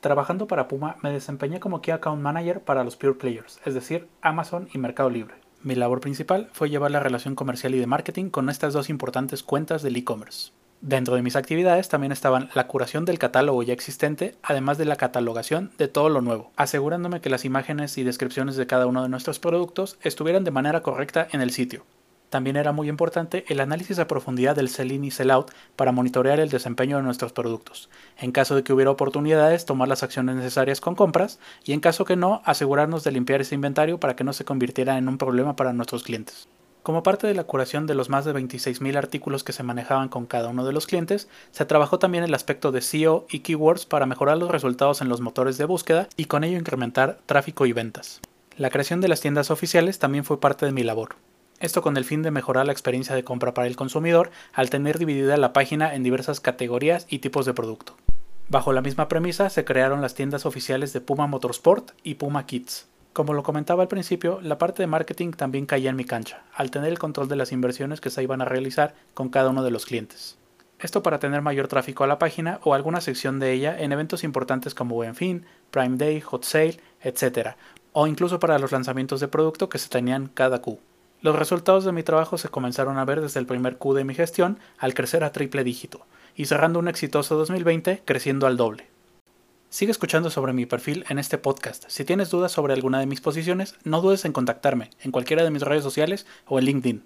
Trabajando para Puma me desempeñé como Key Account Manager para los Pure Players, es decir, Amazon y Mercado Libre. Mi labor principal fue llevar la relación comercial y de marketing con estas dos importantes cuentas del e-commerce. Dentro de mis actividades también estaban la curación del catálogo ya existente, además de la catalogación de todo lo nuevo, asegurándome que las imágenes y descripciones de cada uno de nuestros productos estuvieran de manera correcta en el sitio. También era muy importante el análisis a profundidad del sell-in y sell-out para monitorear el desempeño de nuestros productos. En caso de que hubiera oportunidades, tomar las acciones necesarias con compras y en caso que no, asegurarnos de limpiar ese inventario para que no se convirtiera en un problema para nuestros clientes. Como parte de la curación de los más de 26.000 artículos que se manejaban con cada uno de los clientes, se trabajó también el aspecto de SEO y keywords para mejorar los resultados en los motores de búsqueda y con ello incrementar tráfico y ventas. La creación de las tiendas oficiales también fue parte de mi labor. Esto con el fin de mejorar la experiencia de compra para el consumidor al tener dividida la página en diversas categorías y tipos de producto. Bajo la misma premisa se crearon las tiendas oficiales de Puma Motorsport y Puma Kids. Como lo comentaba al principio, la parte de marketing también caía en mi cancha, al tener el control de las inversiones que se iban a realizar con cada uno de los clientes. Esto para tener mayor tráfico a la página o alguna sección de ella en eventos importantes como Buen Fin, Prime Day, Hot Sale, etc. O incluso para los lanzamientos de producto que se tenían cada Q. Los resultados de mi trabajo se comenzaron a ver desde el primer Q de mi gestión al crecer a triple dígito, y cerrando un exitoso 2020 creciendo al doble. Sigue escuchando sobre mi perfil en este podcast. Si tienes dudas sobre alguna de mis posiciones, no dudes en contactarme en cualquiera de mis redes sociales o en LinkedIn.